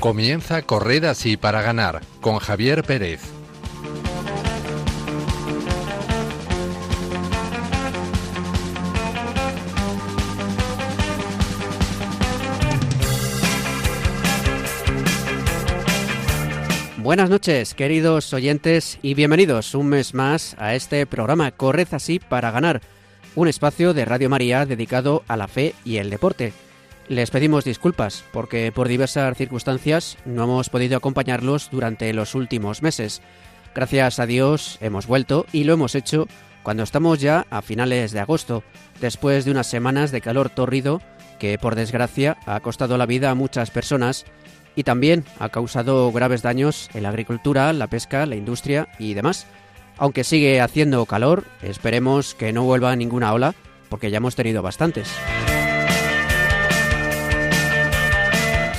Comienza Corred así para ganar con Javier Pérez. Buenas noches, queridos oyentes, y bienvenidos un mes más a este programa Corred así para ganar, un espacio de Radio María dedicado a la fe y el deporte. Les pedimos disculpas porque por diversas circunstancias no hemos podido acompañarlos durante los últimos meses. Gracias a Dios hemos vuelto y lo hemos hecho cuando estamos ya a finales de agosto, después de unas semanas de calor tórrido que por desgracia ha costado la vida a muchas personas y también ha causado graves daños en la agricultura, la pesca, la industria y demás. Aunque sigue haciendo calor, esperemos que no vuelva ninguna ola porque ya hemos tenido bastantes.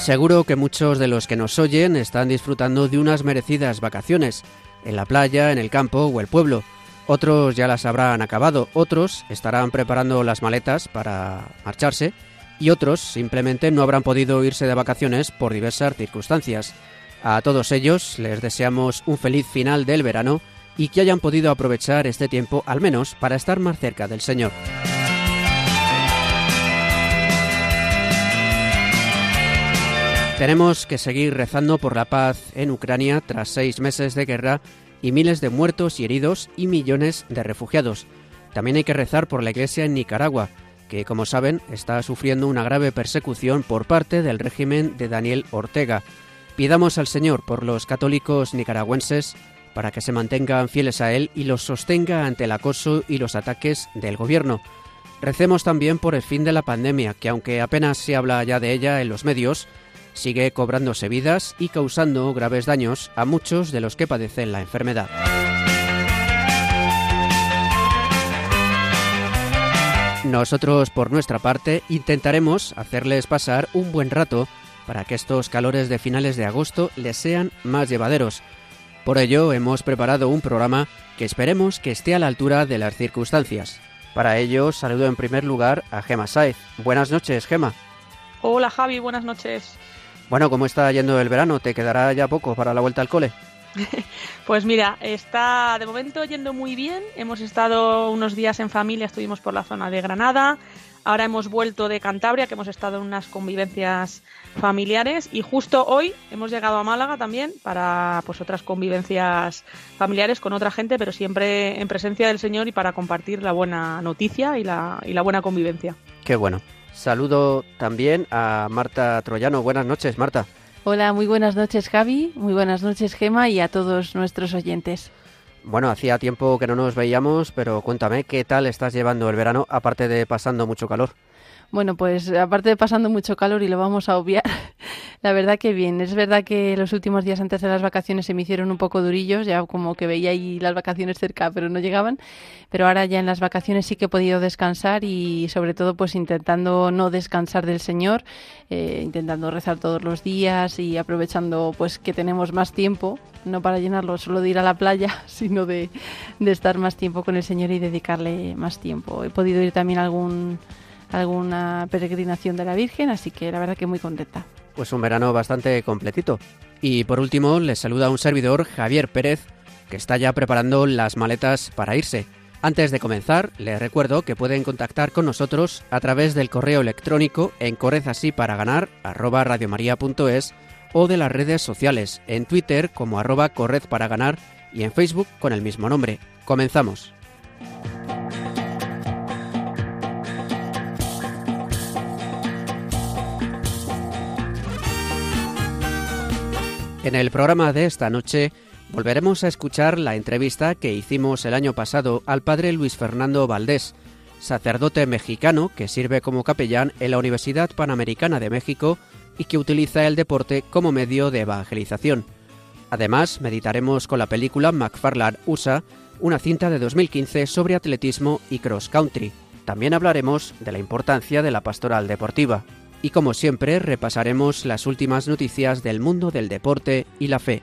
Seguro que muchos de los que nos oyen están disfrutando de unas merecidas vacaciones, en la playa, en el campo o el pueblo. Otros ya las habrán acabado, otros estarán preparando las maletas para marcharse y otros simplemente no habrán podido irse de vacaciones por diversas circunstancias. A todos ellos les deseamos un feliz final del verano y que hayan podido aprovechar este tiempo al menos para estar más cerca del Señor. Tenemos que seguir rezando por la paz en Ucrania tras seis meses de guerra y miles de muertos y heridos y millones de refugiados. También hay que rezar por la Iglesia en Nicaragua, que como saben está sufriendo una grave persecución por parte del régimen de Daniel Ortega. Pidamos al Señor por los católicos nicaragüenses para que se mantengan fieles a Él y los sostenga ante el acoso y los ataques del gobierno. Recemos también por el fin de la pandemia, que aunque apenas se habla ya de ella en los medios, sigue cobrándose vidas y causando graves daños a muchos de los que padecen la enfermedad. Nosotros, por nuestra parte, intentaremos hacerles pasar un buen rato para que estos calores de finales de agosto les sean más llevaderos. Por ello, hemos preparado un programa que esperemos que esté a la altura de las circunstancias. Para ello, saludo en primer lugar a Gema Saez. Buenas noches, Gema. Hola, Javi, buenas noches. Bueno, ¿cómo está yendo el verano? ¿Te quedará ya poco para la vuelta al cole? Pues mira, está de momento yendo muy bien. Hemos estado unos días en familia, estuvimos por la zona de Granada. Ahora hemos vuelto de Cantabria, que hemos estado en unas convivencias familiares. Y justo hoy hemos llegado a Málaga también para pues otras convivencias familiares con otra gente, pero siempre en presencia del Señor y para compartir la buena noticia y la, y la buena convivencia. Qué bueno. Saludo también a Marta Troyano. Buenas noches, Marta. Hola, muy buenas noches Javi, muy buenas noches Gema y a todos nuestros oyentes. Bueno, hacía tiempo que no nos veíamos, pero cuéntame, ¿qué tal estás llevando el verano aparte de pasando mucho calor? Bueno, pues aparte de pasando mucho calor y lo vamos a obviar, la verdad que bien. Es verdad que los últimos días antes de las vacaciones se me hicieron un poco durillos, ya como que veía ahí las vacaciones cerca, pero no llegaban. Pero ahora ya en las vacaciones sí que he podido descansar y sobre todo pues intentando no descansar del Señor, eh, intentando rezar todos los días y aprovechando pues que tenemos más tiempo, no para llenarlo solo de ir a la playa, sino de, de estar más tiempo con el Señor y dedicarle más tiempo. He podido ir también a algún alguna peregrinación de la Virgen, así que la verdad que muy contenta. Pues un verano bastante completito. Y por último, les saluda un servidor, Javier Pérez, que está ya preparando las maletas para irse. Antes de comenzar, les recuerdo que pueden contactar con nosotros a través del correo electrónico en correzasíparaganar arroba radiomaria.es o de las redes sociales, en Twitter como arroba correzparaganar y en Facebook con el mismo nombre. Comenzamos. En el programa de esta noche volveremos a escuchar la entrevista que hicimos el año pasado al padre Luis Fernando Valdés, sacerdote mexicano que sirve como capellán en la Universidad Panamericana de México y que utiliza el deporte como medio de evangelización. Además, meditaremos con la película McFarland USA, una cinta de 2015 sobre atletismo y cross country. También hablaremos de la importancia de la pastoral deportiva y como siempre repasaremos las últimas noticias del mundo del deporte y la fe.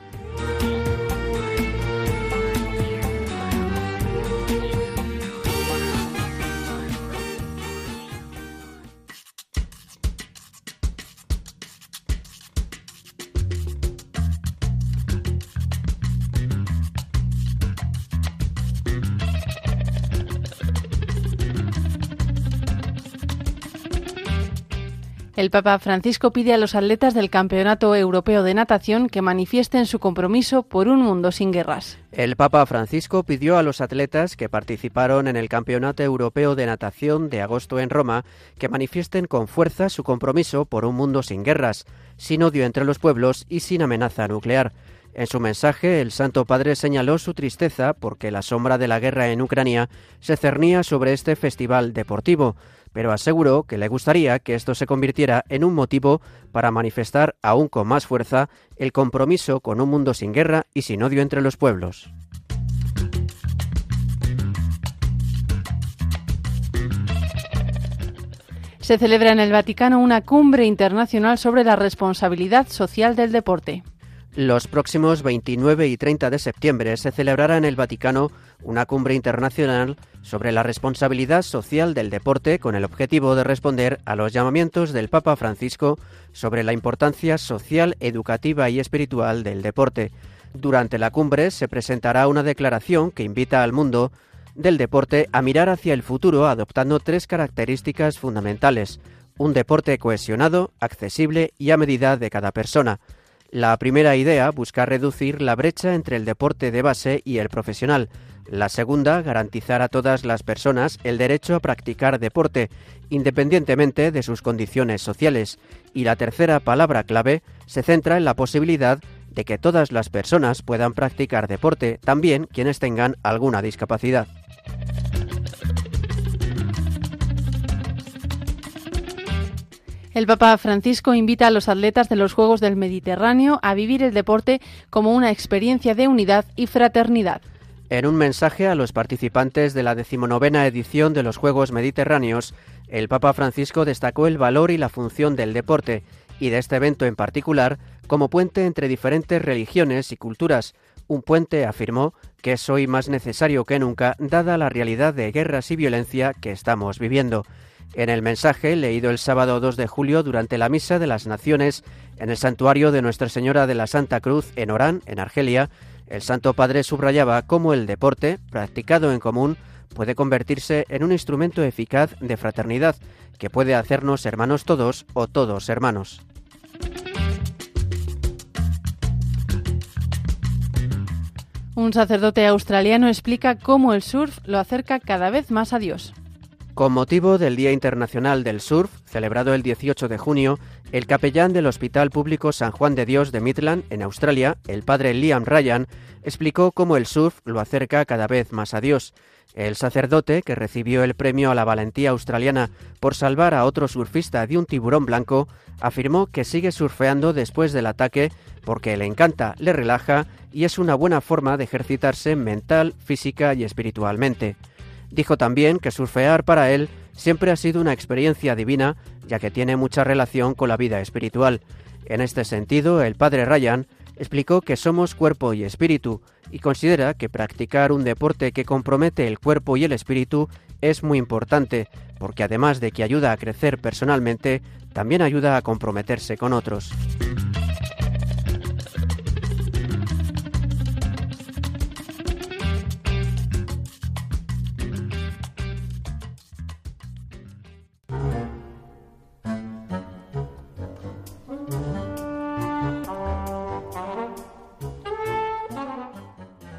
El Papa Francisco pide a los atletas del Campeonato Europeo de Natación que manifiesten su compromiso por un mundo sin guerras. El Papa Francisco pidió a los atletas que participaron en el Campeonato Europeo de Natación de agosto en Roma que manifiesten con fuerza su compromiso por un mundo sin guerras, sin odio entre los pueblos y sin amenaza nuclear. En su mensaje, el Santo Padre señaló su tristeza porque la sombra de la guerra en Ucrania se cernía sobre este festival deportivo pero aseguró que le gustaría que esto se convirtiera en un motivo para manifestar aún con más fuerza el compromiso con un mundo sin guerra y sin odio entre los pueblos. Se celebra en el Vaticano una cumbre internacional sobre la responsabilidad social del deporte. Los próximos 29 y 30 de septiembre se celebrará en el Vaticano una cumbre internacional sobre la responsabilidad social del deporte con el objetivo de responder a los llamamientos del Papa Francisco sobre la importancia social, educativa y espiritual del deporte. Durante la cumbre se presentará una declaración que invita al mundo del deporte a mirar hacia el futuro adoptando tres características fundamentales. Un deporte cohesionado, accesible y a medida de cada persona. La primera idea busca reducir la brecha entre el deporte de base y el profesional. La segunda, garantizar a todas las personas el derecho a practicar deporte, independientemente de sus condiciones sociales. Y la tercera palabra clave se centra en la posibilidad de que todas las personas puedan practicar deporte, también quienes tengan alguna discapacidad. El Papa Francisco invita a los atletas de los Juegos del Mediterráneo a vivir el deporte como una experiencia de unidad y fraternidad. En un mensaje a los participantes de la decimonovena edición de los Juegos Mediterráneos, el Papa Francisco destacó el valor y la función del deporte, y de este evento en particular, como puente entre diferentes religiones y culturas, un puente, afirmó, que es hoy más necesario que nunca, dada la realidad de guerras y violencia que estamos viviendo. En el mensaje, leído el sábado 2 de julio durante la Misa de las Naciones en el santuario de Nuestra Señora de la Santa Cruz en Orán, en Argelia, el Santo Padre subrayaba cómo el deporte, practicado en común, puede convertirse en un instrumento eficaz de fraternidad que puede hacernos hermanos todos o todos hermanos. Un sacerdote australiano explica cómo el surf lo acerca cada vez más a Dios. Con motivo del Día Internacional del Surf, celebrado el 18 de junio, el capellán del Hospital Público San Juan de Dios de Midland, en Australia, el padre Liam Ryan, explicó cómo el surf lo acerca cada vez más a Dios. El sacerdote, que recibió el premio a la valentía australiana por salvar a otro surfista de un tiburón blanco, afirmó que sigue surfeando después del ataque porque le encanta, le relaja y es una buena forma de ejercitarse mental, física y espiritualmente. Dijo también que surfear para él siempre ha sido una experiencia divina, ya que tiene mucha relación con la vida espiritual. En este sentido, el padre Ryan explicó que somos cuerpo y espíritu y considera que practicar un deporte que compromete el cuerpo y el espíritu es muy importante, porque además de que ayuda a crecer personalmente, también ayuda a comprometerse con otros.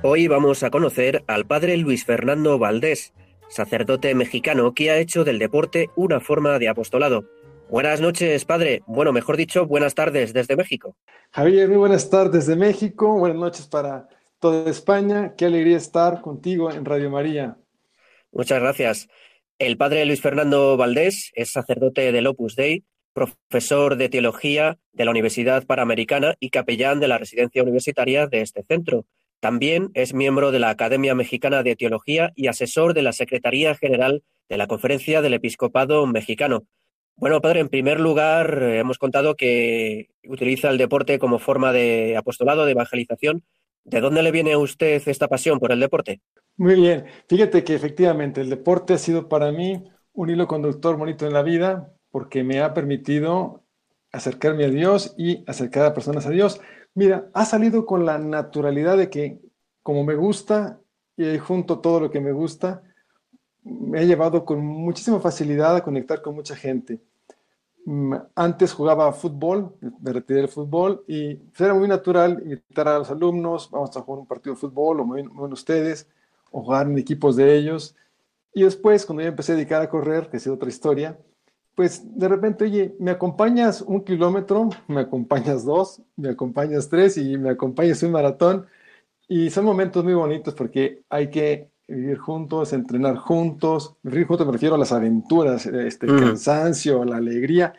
Hoy vamos a conocer al padre Luis Fernando Valdés, sacerdote mexicano que ha hecho del deporte una forma de apostolado. Buenas noches, padre. Bueno, mejor dicho, buenas tardes desde México. Javier, muy buenas tardes de México. Buenas noches para toda España. Qué alegría estar contigo en Radio María. Muchas gracias. El padre Luis Fernando Valdés es sacerdote del Opus Dei, profesor de teología de la Universidad Panamericana y capellán de la residencia universitaria de este centro. También es miembro de la Academia Mexicana de Teología y asesor de la Secretaría General de la Conferencia del Episcopado Mexicano. Bueno, padre, en primer lugar, eh, hemos contado que utiliza el deporte como forma de apostolado, de evangelización. ¿De dónde le viene a usted esta pasión por el deporte? Muy bien. Fíjate que efectivamente el deporte ha sido para mí un hilo conductor bonito en la vida porque me ha permitido acercarme a Dios y acercar a personas a Dios. Mira, ha salido con la naturalidad de que como me gusta y junto todo lo que me gusta, me ha llevado con muchísima facilidad a conectar con mucha gente. mm, antes jugaba fútbol, me retiré del fútbol y pues, era muy natural invitar a los alumnos, vamos a jugar un partido de fútbol o muy ustedes, o jugar en equipos de ellos. Y después, cuando yo empecé a dedicar a correr, que ha sido otra historia, pues de repente, oye, ¿me acompañas un kilómetro? ¿Me acompañas dos? ¿Me acompañas tres? Y me acompañas un maratón. Y son momentos muy bonitos porque hay que vivir juntos, entrenar juntos. Vivir juntos me refiero a las aventuras, este, el mm. cansancio, la alegría.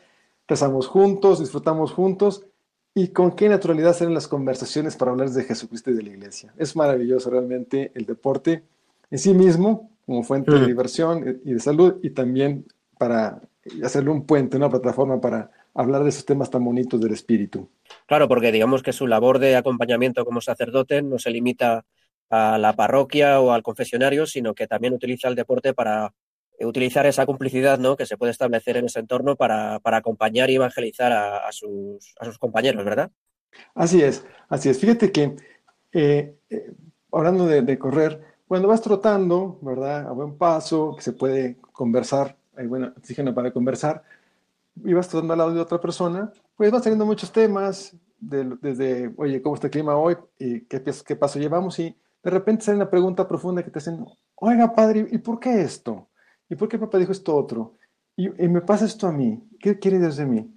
Pasamos juntos, disfrutamos juntos. Y con qué naturalidad salen las conversaciones para hablar de Jesucristo y de la iglesia. Es maravilloso realmente el deporte en sí mismo, como fuente de diversión y de salud, y también para hacerle un puente, una plataforma para hablar de esos temas tan bonitos del espíritu. Claro, porque digamos que su labor de acompañamiento como sacerdote no se limita a la parroquia o al confesionario, sino que también utiliza el deporte para utilizar esa complicidad ¿no? que se puede establecer en ese entorno para, acompañar y evangelizar a, sus, compañeros, ¿verdad? Así es, así es. Fíjate que, eh, eh, hablando de, de, correr, cuando vas trotando, ¿verdad? A buen paso, que se puede conversar hay buen oxígeno para conversar, y vas trotando al lado de otra persona, pues van saliendo muchos temas, desde, oye, ¿cómo está el clima hoy? ¿Y qué, qué paso llevamos? Y de repente sale una pregunta profunda que te hacen, oiga, padre, ¿y por qué esto? ¿Y por qué papá dijo esto otro? Y, me pasa esto a mí, ¿qué quiere Dios de mí?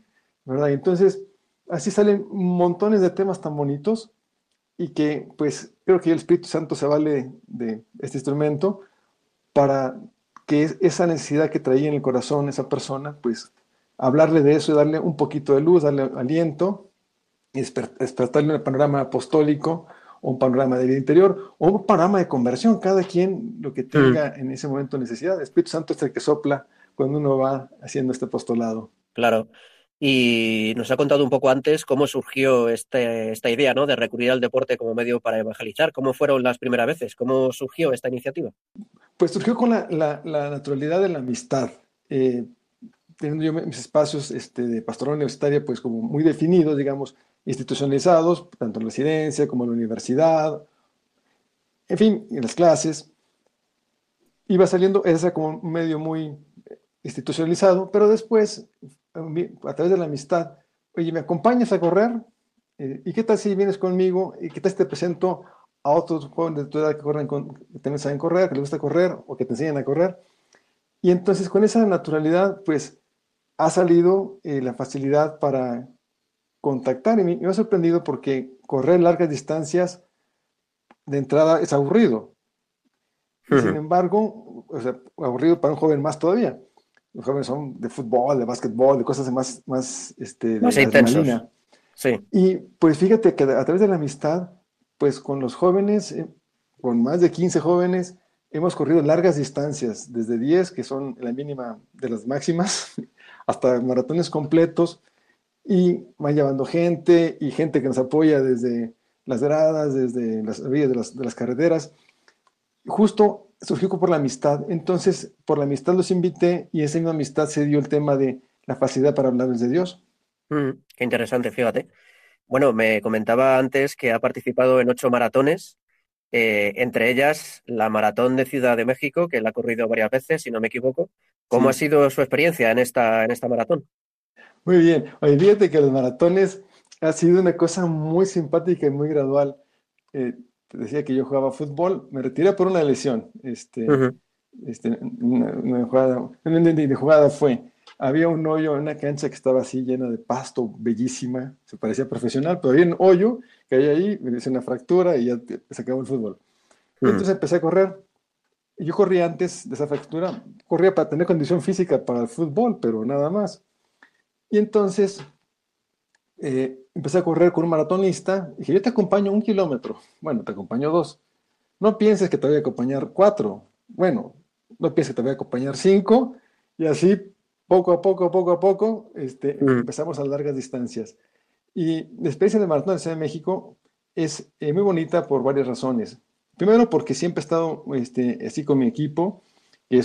¿Verdad? Y entonces, así salen montones de temas tan bonitos y que, pues, creo que el Espíritu Santo se vale de este instrumento para que esa necesidad que traía en el corazón esa persona, pues hablarle de eso y darle un poquito de luz, darle aliento, y despertarle un panorama apostólico o un panorama de vida interior o un panorama de conversión, cada quien lo que tenga mm. en ese momento necesidad. El Espíritu Santo es el que sopla cuando uno va haciendo este apostolado. Claro. Y nos ha contado un poco antes cómo surgió este, esta idea ¿no? de recurrir al deporte como medio para evangelizar. ¿Cómo fueron las primeras veces? ¿Cómo surgió esta iniciativa? Pues surgió con la, naturalidad de la amistad. Eh, teniendo yo mis espacios este, de pastoral universitaria, pues como muy definidos, digamos, institucionalizados, tanto en la residencia como en la universidad, en fin, en las clases. Iba saliendo esa como un medio muy institucionalizado, pero después a través de la amistad, oye, ¿me acompañas a correr? Eh, ¿Y qué tal si vienes conmigo? ¿Y qué tal si te presento a otros jóvenes de tu edad que, corren que también saben correr, que les gusta correr o que te enseñan a correr? Y entonces con esa naturalidad, pues ha salido eh, la facilidad para contactar. Y me, ha sorprendido porque correr largas distancias de entrada es aburrido. Sin embargo, o sea, aburrido para un joven más todavía los jóvenes son de fútbol, de básquetbol, de cosas más, más, este, más intensos. Sí. Y pues fíjate que a través de la amistad, pues con los jóvenes, eh, con más de 15 jóvenes, hemos corrido largas distancias, desde 10, que son la mínima de las máximas, hasta maratones completos, y van llevando gente y gente que nos apoya desde las gradas, desde las vías de las, de las carreteras. Justo surgió por la amistad. Entonces, por la amistad los invité y esa misma amistad se dio el tema de la facilidad para hablarles de Dios. Mm, qué interesante, fíjate. Bueno, me comentaba antes que ha participado en ocho maratones, eh, entre ellas la maratón de Ciudad de México, que la ha corrido varias veces, si no me equivoco. ¿Cómo ha sido su experiencia en esta, en esta maratón? Muy bien. Oye, fíjate que los maratones ha sido una cosa muy simpática y muy gradual. Eh, te decía que yo jugaba fútbol, me retiré por una lesión. Este, este, una, jugada, de jugada fue, había un hoyo en una cancha que estaba así llena de pasto, bellísima, se parecía profesional, pero había un hoyo que hay ahí, me hice una fractura y ya se acabó el fútbol. Entonces empecé a correr. Yo corría antes de esa fractura, corría para tener condición física para el fútbol, pero nada más. Y entonces eh, empecé a correr con un maratonista. Y dije, yo te acompaño un kilómetro. Bueno, te acompaño dos. No pienses que te voy a acompañar cuatro. Bueno, no pienses que te voy a acompañar cinco. Y así, poco a poco, poco a poco, este, mm. empezamos a largas distancias. Y la experiencia del maratón de Ciudad de México es eh, muy bonita por varias razones. Primero, porque siempre he estado este, así con mi equipo, que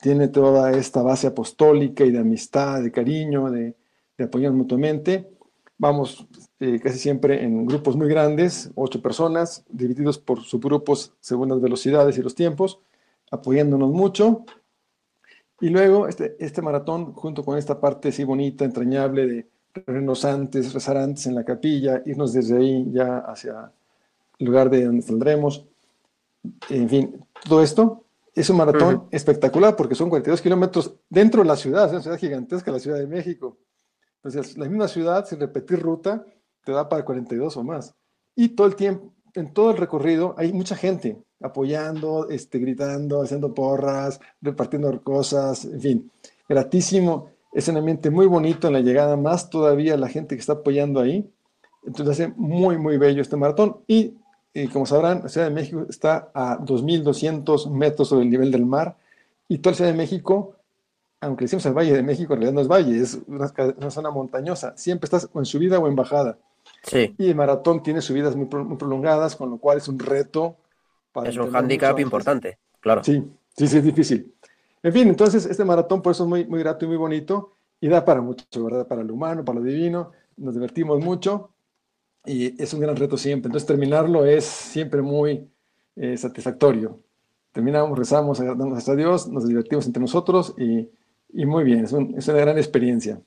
tiene toda esta base apostólica y de amistad, de cariño, de, de apoyar mutuamente. Vamos eh, casi siempre en grupos muy grandes, ocho personas, divididos por subgrupos según las velocidades y los tiempos, apoyándonos mucho. Y luego este, este maratón, junto con esta parte así bonita, entrañable de reunirnos antes, rezar antes en la capilla, irnos desde ahí ya hacia el lugar de donde saldremos. En fin, todo esto es un maratón espectacular porque son 42 kilómetros dentro de la ciudad, es una ciudad gigantesca, la Ciudad de México. Entonces, la misma ciudad, sin repetir ruta, te da para 42 o más. Y todo el tiempo, en todo el recorrido, hay mucha gente apoyando, este, gritando, haciendo porras, repartiendo cosas, en fin, gratísimo. Es un ambiente muy bonito en la llegada, más todavía la gente que está apoyando ahí. Entonces hace muy, muy bello este maratón. Y, como sabrán, la Ciudad de México está a 2.200 metros sobre el nivel del mar. Y toda la Ciudad de México, aunque decimos el Valle de México, en realidad no es valle, es una, una zona montañosa. Siempre estás o en subida o en bajada. Sí. Y el maratón tiene subidas muy, muy prolongadas, con lo cual es un reto. Para es un hándicap importante, claro. Sí, sí, sí, es difícil. En fin, entonces este maratón por eso es muy, muy grato y muy bonito y da para mucho, ¿verdad? Para lo humano, para lo divino, nos divertimos mucho y es un gran reto siempre. Entonces terminarlo es siempre muy eh, satisfactorio. Terminamos, rezamos, agradamos a Dios, nos divertimos entre nosotros y, y muy bien, es, un, es una gran experiencia.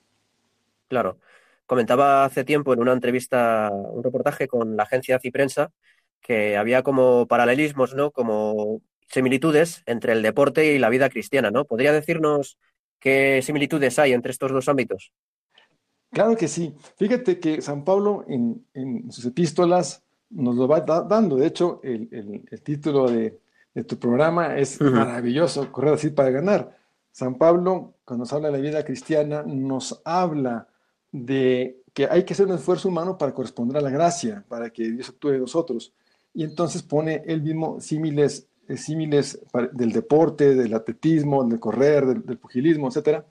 Claro. Comentaba hace tiempo en una entrevista, un reportaje con la agencia Ciprensa, que había como paralelismos, ¿no? Como similitudes entre el deporte y la vida cristiana, ¿no? ¿Podría decirnos qué similitudes hay entre estos dos ámbitos? Claro que sí. Fíjate que San Pablo en, sus epístolas nos lo va dando. De hecho, el, título de, tu programa es maravilloso, correr así para ganar. San Pablo, cuando nos habla de la vida cristiana, nos habla de que hay que hacer un esfuerzo humano para corresponder a la gracia, para que Dios actúe en nosotros. Y entonces pone él mismo símiles, eh, símiles del deporte, del atletismo, del correr, del, pugilismo, etc.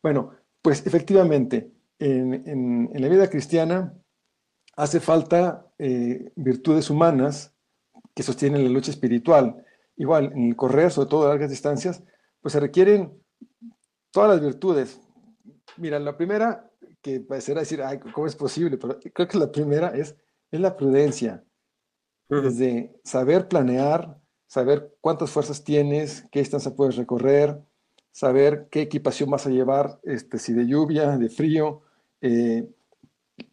Bueno, pues efectivamente, en, la vida cristiana hace falta eh, virtudes humanas que sostienen la lucha espiritual. Igual, en el correr, sobre todo a largas distancias, pues se requieren todas las virtudes. Mira, la primera que parecerá decir, ay, ¿cómo es posible? Pero creo que la primera es, es la prudencia. Desde saber planear, saber cuántas fuerzas tienes, qué distancia puedes recorrer, saber qué equipación vas a llevar, este, si de lluvia, de frío, eh,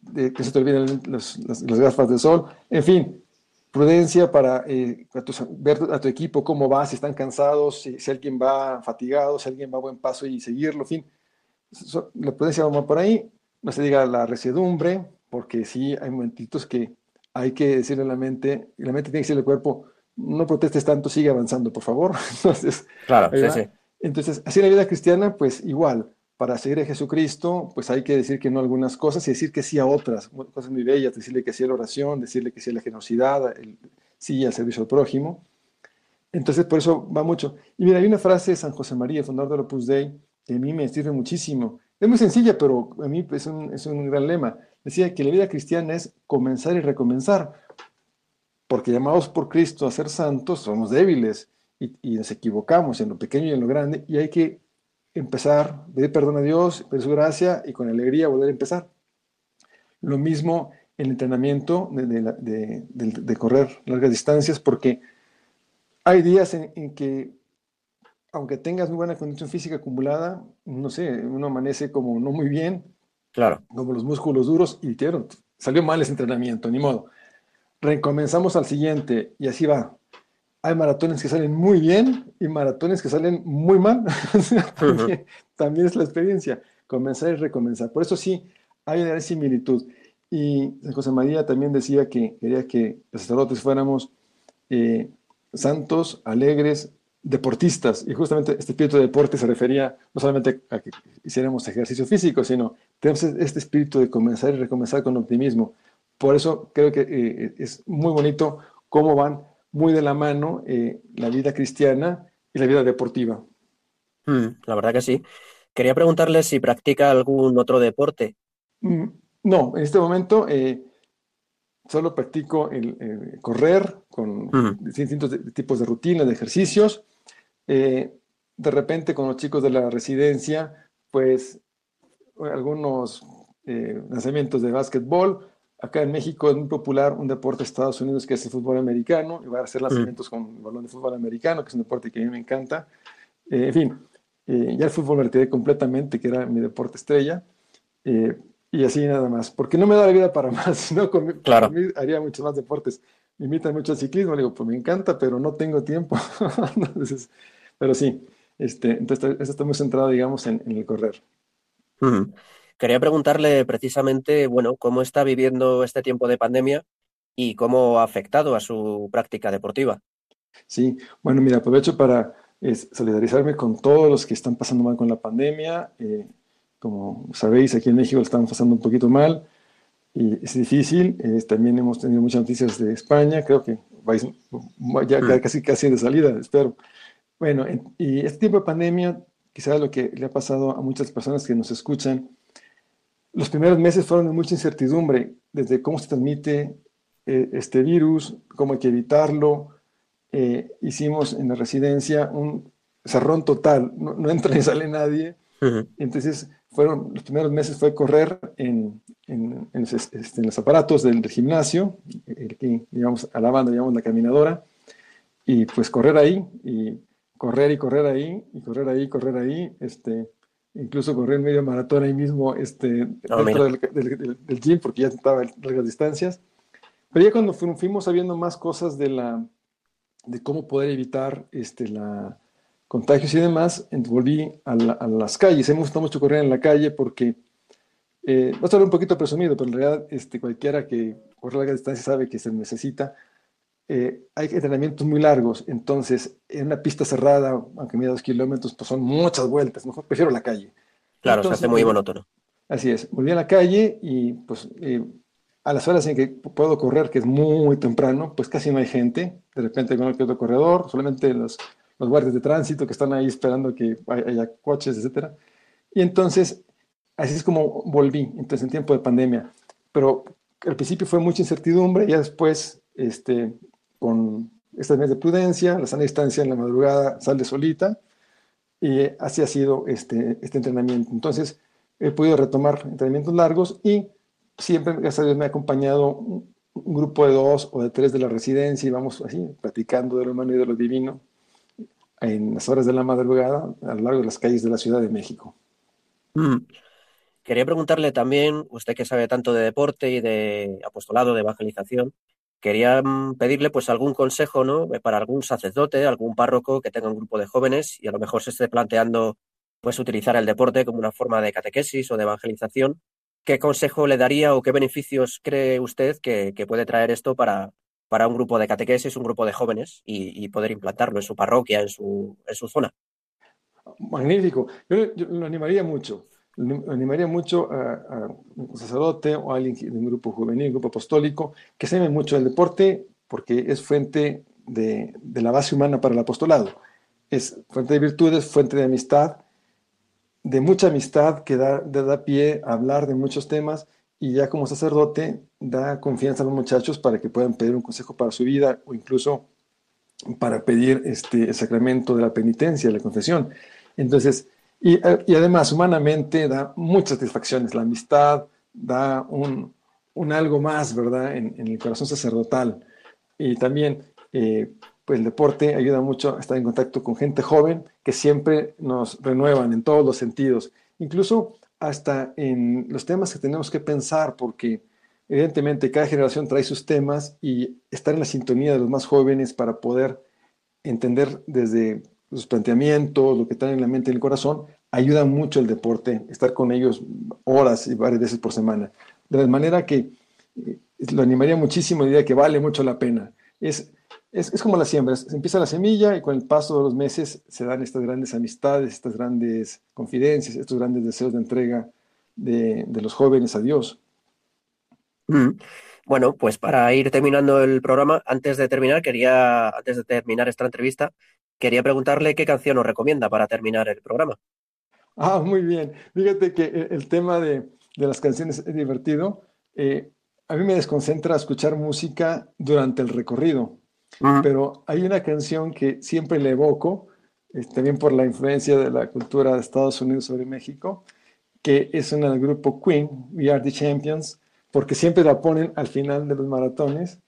de, que se te olviden las, gafas de sol, en fin, prudencia para eh, ver a tu equipo cómo va, si están cansados, si, si, alguien va fatigado, si alguien va a buen paso y seguirlo, en fin. la prudencia va por ahí, no se diga la resedumbre, porque sí hay momentitos que hay que decirle a la mente, y la mente tiene que decirle al cuerpo, no protestes tanto, sigue avanzando, por favor. Entonces, claro, sí, sí. Entonces, así en la vida cristiana, pues igual, para seguir a Jesucristo, pues hay que decir que no a algunas cosas y decir que sí a otras, cosas muy bellas, decirle que sí a la oración, decirle que sí a la generosidad, el, sí al servicio al prójimo. Entonces, por eso va mucho. Y mira, hay una frase de San José María, fundador de Opus Dei, que a mí me sirve muchísimo, es muy sencilla, pero a mí es un, es un gran lema. Decía que la vida cristiana es comenzar y recomenzar, porque llamados por Cristo a ser santos, somos débiles y, nos equivocamos en lo pequeño y en lo grande, y hay que empezar, pedir perdón a Dios, pedir su gracia y con alegría volver a empezar. Lo mismo el entrenamiento de, de, de, de correr largas distancias, porque hay días en, en que aunque tengas muy buena condición física acumulada, no sé, uno amanece como no muy bien, claro. como los músculos duros, y quiero, salió mal ese entrenamiento, ni modo. Recomenzamos al siguiente, y así va. Hay maratones que salen muy bien y maratones que salen muy mal. también, es la experiencia, comenzar y recomenzar. Por eso sí, hay una similitud. Y José María también decía que quería que los sacerdotes fuéramos eh, santos, alegres, deportistas, y justamente este espíritu de deporte se refería no solamente a que hiciéramos ejercicio físico, sino tenemos este espíritu de comenzar y recomenzar con optimismo. Por eso creo que eh, es muy bonito cómo van muy de la mano eh, la vida cristiana y la vida deportiva. Mm, la verdad que sí. Quería preguntarle si practica algún otro deporte. Mm, no, en este momento eh, solo practico el, correr con distintos tipos de rutinas, de ejercicios eh, de repente con los chicos de la residencia, pues algunos lanzamientos de básquetbol. Acá en México es muy popular un deporte de Estados Unidos que es el fútbol americano, y va a hacer lanzamientos con el balón de fútbol americano, que es un deporte que a mí me encanta. Eh, en fin, Eh, ya el fútbol me retiré completamente, que era mi deporte estrella. Eh, y así nada más. Porque no me da la vida para más, sino con, claro. mí haría muchos más deportes. Me invitan mucho al ciclismo, le digo, pues me encanta, pero no tengo tiempo. entonces, pero sí, este, entonces está muy centrado, digamos, en, en el correr. -huh. Quería preguntarle precisamente, bueno, cómo está viviendo este tiempo de pandemia y cómo ha afectado a su práctica deportiva. Sí, bueno, mira, aprovecho para es, solidarizarme con todos los que están pasando mal con la pandemia. Eh, como sabéis, aquí en México lo estamos pasando un poquito mal y es difícil. Eh, también hemos tenido muchas noticias de España, creo que vais ya mm. casi, casi de salida, espero. Bueno, en, y este tiempo de pandemia, quizás lo que le ha pasado a muchas personas que nos escuchan, los primeros meses fueron de mucha incertidumbre, desde cómo se transmite eh, este virus, cómo hay que evitarlo. Eh, hicimos en la residencia un cerrón total, no, no entra ni sale nadie. Uh -huh. Entonces, fueron, los primeros meses fue correr en, en, en, los, este, en los, aparatos del, del gimnasio, aquí, digamos, a la banda llamamos la caminadora, y pues correr ahí, y correr y correr ahí, y correr ahí, correr ahí, este, incluso correr medio maratón ahí mismo este, oh, dentro del, del, del, gym, porque ya estaba largas distancias. Pero ya cuando fuimos sabiendo más cosas de, la, de cómo poder evitar este, la, contagios y demás, volví a, la, a, las calles. Me gusta mucho correr en la calle porque, eh, no estoy un poquito presumido, pero en realidad este, cualquiera que corre larga distancia sabe que se necesita. Eh, hay entrenamientos muy largos, entonces en una pista cerrada, aunque mida dos kilómetros, pues son muchas vueltas, mejor prefiero la calle. Claro, entonces, se hace muy monótono. Así es, volví a la calle y pues eh, a las horas en que puedo correr, que es muy, muy temprano, pues casi no hay gente, de repente con el otro corredor, solamente los, los guardias de tránsito que están ahí esperando que haya coches, etcétera. Y entonces, así es como volví, entonces en tiempo de pandemia. Pero al principio fue mucha incertidumbre, ya después, este, con estas medidas de prudencia, la sana distancia en la madrugada sale solita, y así ha sido este, este entrenamiento. Entonces, he podido retomar entrenamientos largos y siempre, gracias a me ha acompañado un, un grupo de dos o de tres de la residencia y vamos así, platicando de lo humano y de lo divino en las horas de la madrugada a lo largo de las calles de la Ciudad de México. Mm. Quería preguntarle también, usted que sabe tanto de deporte y de apostolado, de evangelización, quería pedirle pues algún consejo, ¿no? Para algún sacerdote, algún párroco que tenga un grupo de jóvenes y a lo mejor se esté planteando pues utilizar el deporte como una forma de catequesis o de evangelización. ¿Qué consejo le daría o qué beneficios cree usted que, puede traer esto para, para un grupo de catequesis, un grupo de jóvenes y, y poder implantarlo en su parroquia, en su, en su zona. Magnífico. Yo, yo, lo animaría mucho. Animaría mucho a, un sacerdote o a alguien de un grupo juvenil, un grupo apostólico, que se ame mucho el deporte porque es fuente de, la base humana para el apostolado. Es fuente de virtudes, fuente de amistad, de mucha amistad que da, da pie a hablar de muchos temas y ya como sacerdote da confianza a los muchachos para que puedan pedir un consejo para su vida o incluso para pedir este, el sacramento de la penitencia, la confesión. Entonces, y, y, además humanamente da muchas satisfacciones, la amistad da un, un algo más, ¿verdad?, en, en, el corazón sacerdotal. Y también, eh, pues el deporte ayuda mucho a estar en contacto con gente joven que siempre nos renuevan en todos los sentidos. Incluso hasta en los temas que tenemos que pensar, porque evidentemente cada generación trae sus temas y estar en la sintonía de los más jóvenes para poder entender desde sus planteamientos, lo que traen en la mente y en el corazón, ayuda mucho el deporte, estar con ellos horas y varias veces por semana. De manera que eh, lo animaría muchísimo, diría que vale mucho la pena. Es, es, como la siembra, se empieza la semilla y con el paso de los meses se dan estas grandes amistades, estas grandes confidencias, estos grandes deseos de entrega de, de los jóvenes a Dios. Mm. Bueno, pues para ir terminando el programa, antes de terminar, quería, antes de terminar esta entrevista, quería preguntarle qué canción nos recomienda para terminar el programa. Ah, muy bien. Fíjate que el tema de, de las canciones es divertido. Eh, a mí me desconcentra escuchar música durante el recorrido, uh -huh. pero hay una canción que siempre le evoco, eh, también por la influencia de la cultura de Estados Unidos sobre México, que es una del grupo Queen, We Are the Champions, porque siempre la ponen al final de los maratones.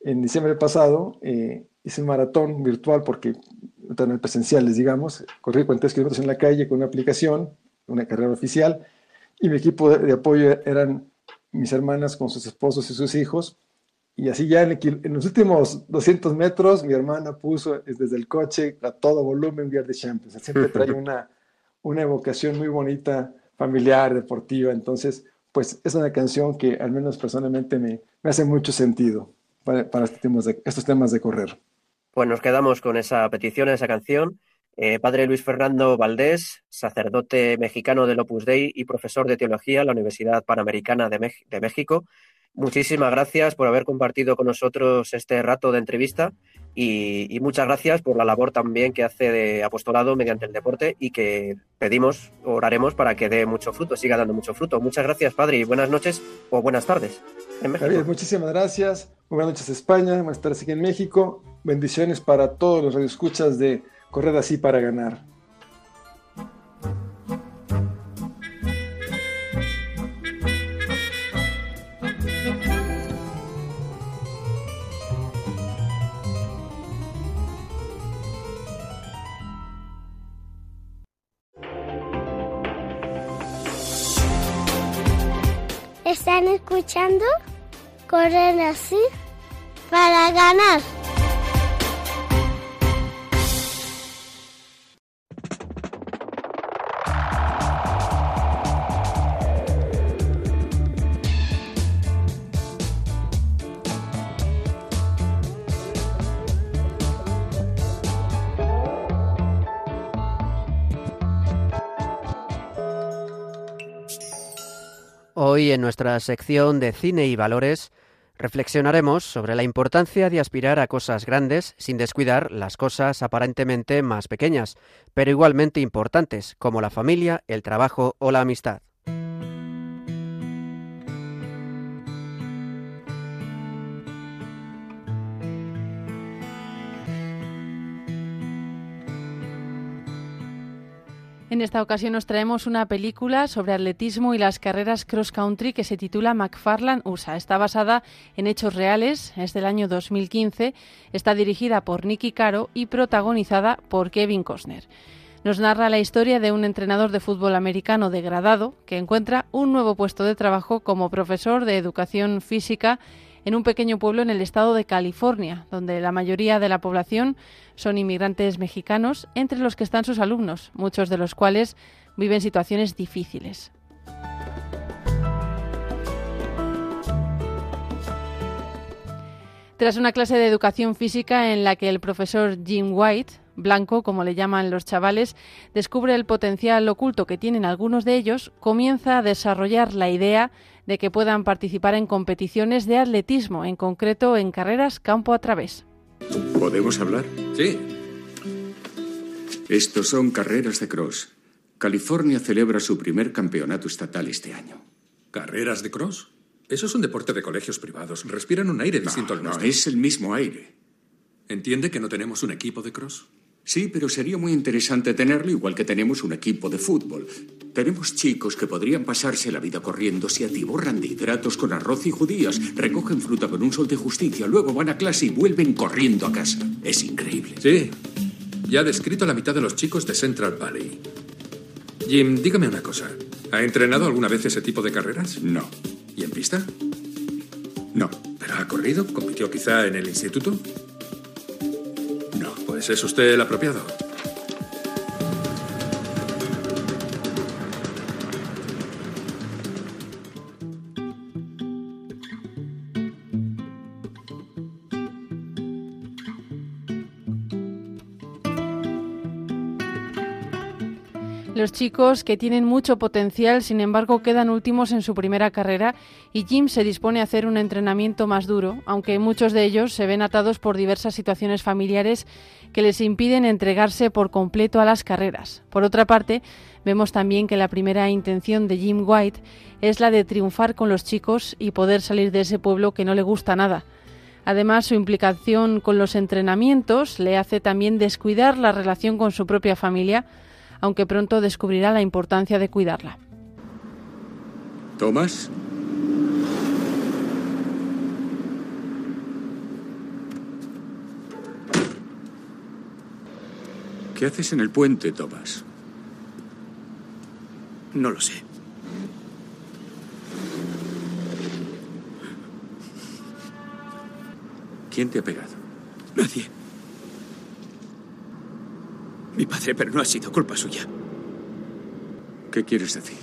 En diciembre pasado eh, hice maratón virtual porque presenciales, digamos. Corrí 43 kilómetros en la calle con una aplicación, una carrera oficial, y mi equipo de, apoyo eran mis hermanas con sus esposos y sus hijos. Y así ya en, los últimos 200 metros, mi hermana puso desde el coche a todo volumen We Are the Champions. Siempre trae una, una evocación muy bonita, familiar, deportiva. Entonces, pues es una canción que al menos personalmente me, me hace mucho sentido para, para este de, estos temas de correr. Pues nos quedamos con esa petición, esa canción. Eh, padre Luis Fernando Valdés, sacerdote mexicano del Opus Dei y profesor de teología en la Universidad Panamericana de, de México. Muchísimas gracias por haber compartido con nosotros este rato de entrevista y, muchas gracias por la labor también que hace de apostolado mediante el deporte y que pedimos, oraremos para que dé mucho fruto, siga dando mucho fruto. Muchas gracias, padre, y buenas noches o buenas tardes en México. muchísimas gracias. Buenas noches, España. Buenas tardes aquí en México. Bendiciones para todos los radioescuchas de Correr así para ganar. Están escuchando Correr así para ganar. Hoy en nuestra sección de cine y valores reflexionaremos sobre la importancia de aspirar a cosas grandes sin descuidar las cosas aparentemente más pequeñas, pero igualmente importantes, como la familia, el trabajo o la amistad. En esta ocasión nos traemos una película sobre atletismo y las carreras cross country que se titula McFarland USA. Está basada en hechos reales, es del año 2015, está dirigida por Nicky Caro y protagonizada por Kevin Costner. Nos narra la historia de un entrenador de fútbol americano degradado que encuentra un nuevo puesto de trabajo como profesor de educación física en un pequeño pueblo en el estado de California, donde la mayoría de la población son inmigrantes mexicanos, entre los que están sus alumnos, muchos de los cuales viven situaciones difíciles. Tras una clase de educación física en la que el profesor Jim White, blanco como le llaman los chavales, descubre el potencial oculto que tienen algunos de ellos, comienza a desarrollar la idea de que puedan participar en competiciones de atletismo, en concreto en carreras campo a través. ¿Podemos hablar? Sí. Estos son carreras de cross. California celebra su primer campeonato estatal este año. ¿Carreras de cross? Eso es un deporte de colegios privados. Respiran un aire distinto al nuestro. No, es el mismo aire. ¿Entiende que no tenemos un equipo de cross? Sí, pero sería muy interesante tenerlo igual que tenemos un equipo de fútbol. Tenemos chicos que podrían pasarse la vida corriendo, se atiborran de hidratos con arroz y judías, recogen fruta con un sol de justicia, luego van a clase y vuelven corriendo a casa. Es increíble. Sí, ya ha descrito la mitad de los chicos de Central Valley. Jim, dígame una cosa. ¿Ha entrenado alguna vez ese tipo de carreras? No. ¿Y en pista? No. ¿Pero ha corrido? ¿Compitió quizá en el instituto? Pues es usted el apropiado. Chicos que tienen mucho potencial, sin embargo, quedan últimos en su primera carrera y Jim se dispone a hacer un entrenamiento más duro, aunque muchos de ellos se ven atados por diversas situaciones familiares que les impiden entregarse por completo a las carreras. Por otra parte, vemos también que la primera intención de Jim White es la de triunfar con los chicos y poder salir de ese pueblo que no le gusta nada. Además, su implicación con los entrenamientos le hace también descuidar la relación con su propia familia, aunque pronto descubrirá la importancia de cuidarla. ¿Tomás? ¿Qué haces en el puente, Thomas? No lo sé. ¿Quién te ha pegado? Nadie. Mi padre, pero no ha sido culpa suya. ¿Qué quieres decir?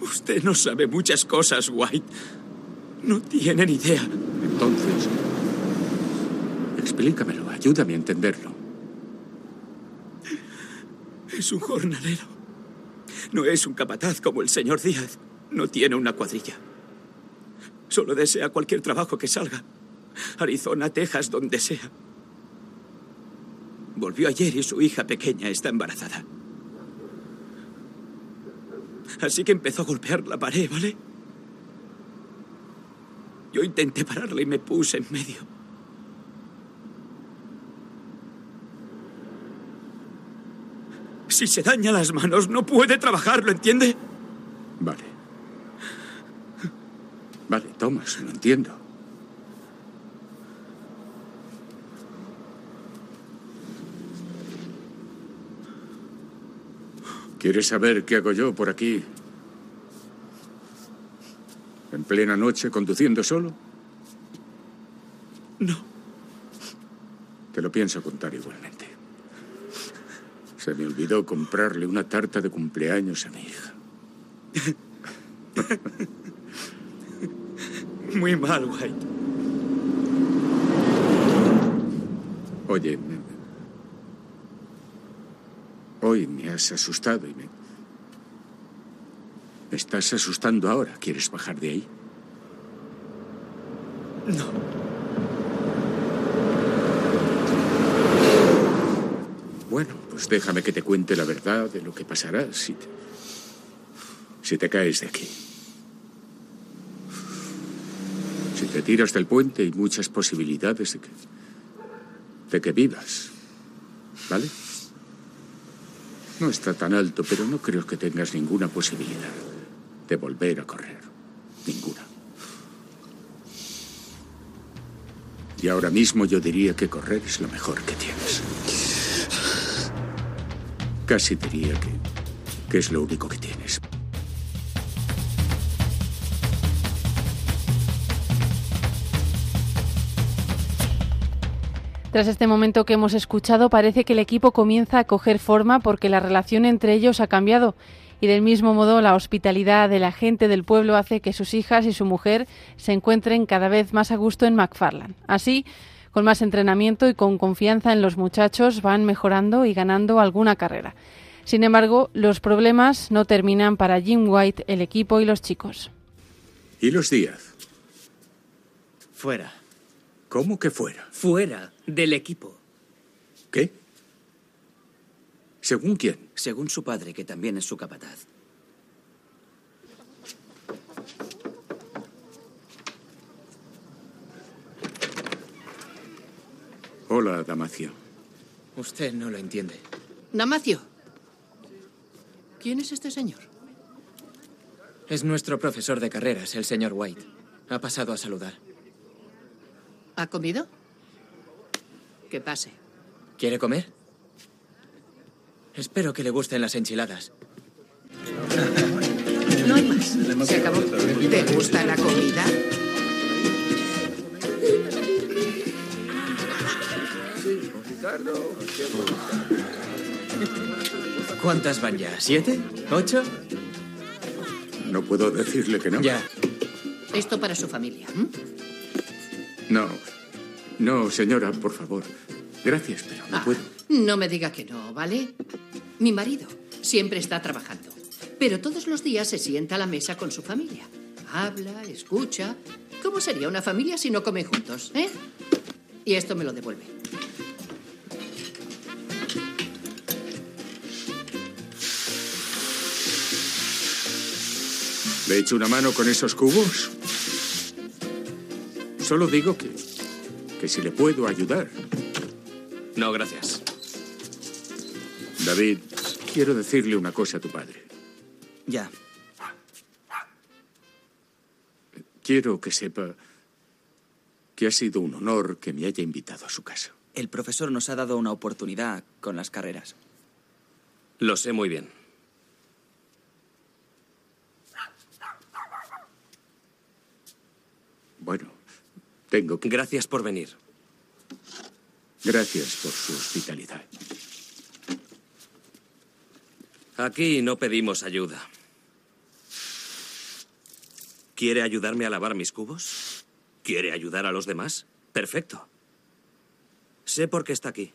Usted no sabe muchas cosas, White. No tiene ni idea. Entonces, explícamelo, ayúdame a entenderlo. Es un jornalero. No es un capataz como el señor Díaz. No tiene una cuadrilla. Solo desea cualquier trabajo que salga. Arizona, Texas, donde sea. Volvió ayer y su hija pequeña está embarazada. Así que empezó a golpear la pared, ¿vale? Yo intenté pararla y me puse en medio. Si se daña las manos, no puede trabajar, ¿lo entiende? Vale. Vale, Thomas, lo entiendo. ¿Quieres saber qué hago yo por aquí? ¿En plena noche conduciendo solo? No. Te lo pienso contar igualmente. Se me olvidó comprarle una tarta de cumpleaños a mi hija. Muy mal, White. Oye, hoy me has asustado y me... Me estás asustando ahora. ¿Quieres bajar de ahí? No. Bueno, pues déjame que te cuente la verdad de lo que pasará si te, si te caes de aquí. Si te tiras del puente hay muchas posibilidades de que, de que vivas. ¿Vale? No está tan alto, pero no creo que tengas ninguna posibilidad de volver a correr. Ninguna. Y ahora mismo yo diría que correr es lo mejor que tienes. Casi diría que, que es lo único que tienes. Tras este momento que hemos escuchado, parece que el equipo comienza a coger forma porque la relación entre ellos ha cambiado. Y del mismo modo, la hospitalidad de la gente del pueblo hace que sus hijas y su mujer se encuentren cada vez más a gusto en McFarland. Así, con más entrenamiento y con confianza en los muchachos, van mejorando y ganando alguna carrera. Sin embargo, los problemas no terminan para Jim White, el equipo y los chicos. ¿Y los Díaz? Fuera. ¿Cómo que fuera? Fuera del equipo. ¿Qué? ¿Según quién? Según su padre, que también es su capataz. Hola, Damacio. Usted no lo entiende. Damacio. ¿Quién es este señor? Es nuestro profesor de carreras, el señor White. Ha pasado a saludar. ¿Ha comido? Que pase. ¿Quiere comer? Espero que le gusten las enchiladas. No hay más. Se acabó. ¿Te gusta la comida? ¿Cuántas van ya? ¿Siete? ¿Ocho? No puedo decirle que no. Ya. Esto para su familia. ¿m? No. No, señora, por favor. Gracias, pero no Ah, puedo. No me diga que no, ¿vale? Mi marido siempre está trabajando, pero todos los días se sienta a la mesa con su familia. Habla, escucha. ¿Cómo sería una familia si no comen juntos, eh? Y esto me lo devuelve. ¿Le echo una mano con esos cubos? Solo digo que. que si le puedo ayudar. No, gracias. David, quiero decirle una cosa a tu padre. Ya. Quiero que sepa que ha sido un honor que me haya invitado a su casa. el profesor nos ha dado una oportunidad con las carreras. Lo sé muy bien. Bueno, tengo que... Gracias por venir. Gracias por su hospitalidad. Aquí no pedimos ayuda. ¿Quiere ayudarme a lavar mis cubos? ¿Quiere ayudar a los demás? Perfecto. Sé por qué está aquí.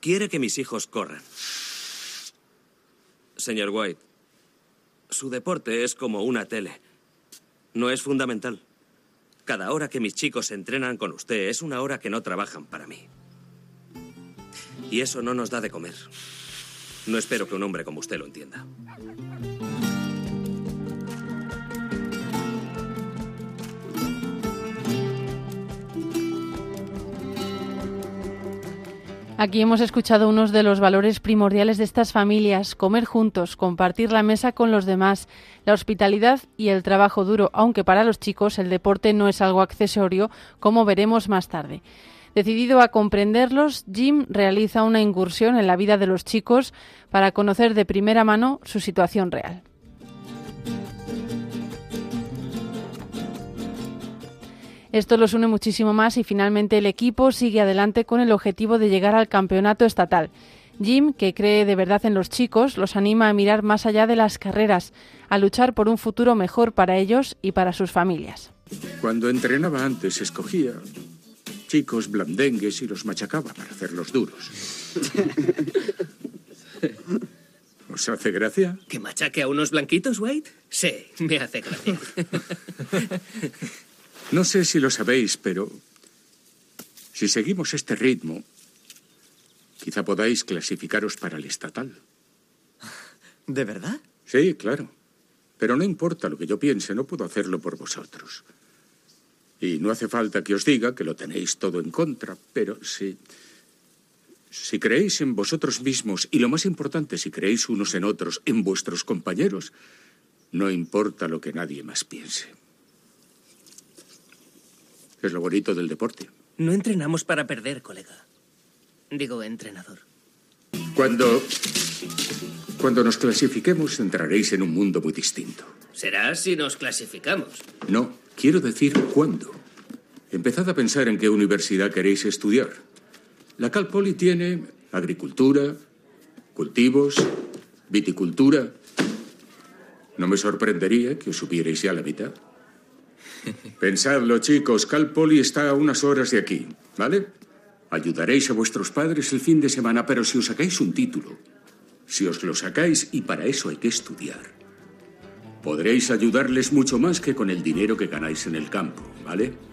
Quiere que mis hijos corran. Señor White, su deporte es como una tele. No es fundamental. Cada hora que mis chicos entrenan con usted es una hora que no trabajan para mí. Y eso no nos da de comer. No espero que un hombre como usted lo entienda. Aquí hemos escuchado unos de los valores primordiales de estas familias, comer juntos, compartir la mesa con los demás, la hospitalidad y el trabajo duro, aunque para los chicos el deporte no es algo accesorio, como veremos más tarde. Decidido a comprenderlos, Jim realiza una incursión en la vida de los chicos para conocer de primera mano su situación real. Esto los une muchísimo más y finalmente el equipo sigue adelante con el objetivo de llegar al campeonato estatal. Jim, que cree de verdad en los chicos, los anima a mirar más allá de las carreras, a luchar por un futuro mejor para ellos y para sus familias. Cuando entrenaba antes, escogía chicos blandengues y los machacaba para hacerlos duros. ¿Os hace gracia? ¿Que machaque a unos blanquitos, Wade? Sí, me hace gracia. No sé si lo sabéis, pero si seguimos este ritmo, quizá podáis clasificaros para el estatal. ¿De verdad? Sí, claro. Pero no importa lo que yo piense, no puedo hacerlo por vosotros. Y no hace falta que os diga que lo tenéis todo en contra, pero si... Si creéis en vosotros mismos y lo más importante, si creéis unos en otros, en vuestros compañeros, no importa lo que nadie más piense. Es lo bonito del deporte. No entrenamos para perder, colega. Digo, entrenador. Cuando. Cuando nos clasifiquemos, entraréis en un mundo muy distinto. Será si nos clasificamos. No, quiero decir cuándo. Empezad a pensar en qué universidad queréis estudiar. La Cal Poly tiene agricultura, cultivos, viticultura. No me sorprendería que os supierais ya la mitad. Pensadlo, chicos, Cal Poly está a unas horas de aquí, ¿vale? Ayudaréis a vuestros padres el fin de semana, pero si os sacáis un título, si os lo sacáis y para eso hay que estudiar, podréis ayudarles mucho más que con el dinero que ganáis en el campo, ¿vale?